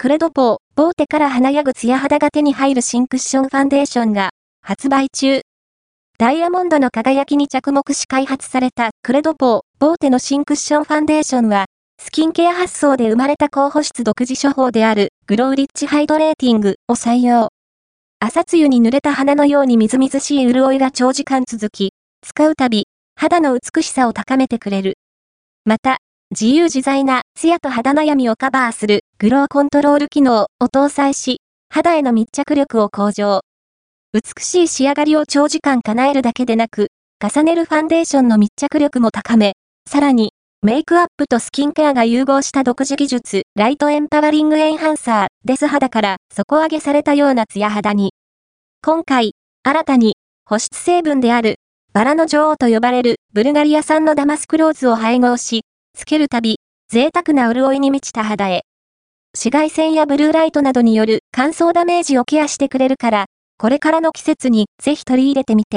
クレドポー、ボーテから華やぐツヤ肌が手に入る新クッションファンデーションが発売中。ダイヤモンドの輝きに着目し開発されたクレドポー、ボーテの新クッションファンデーションは、スキンケア発想で生まれた高保湿独自処方であるグローリッチハイドレーティングを採用。朝露に濡れた花のようにみずみずしい潤いが長時間続き、使うたび、肌の美しさを高めてくれる。また、自由自在なツヤと肌悩みをカバーするグローコントロール機能を搭載し、肌への密着力を向上。美しい仕上がりを長時間叶えるだけでなく、重ねるファンデーションの密着力も高め、さらに、メイクアップとスキンケアが融合した独自技術、ライトエンパワリングエンハンサー、デス肌から底上げされたようなツヤ肌に。今回、新たに、保湿成分である、バラの女王と呼ばれるブルガリア産のダマスクローズを配合し、つけるたび、贅沢な潤いに満ちた肌へ。紫外線やブルーライトなどによる乾燥ダメージをケアしてくれるから、これからの季節にぜひ取り入れてみて。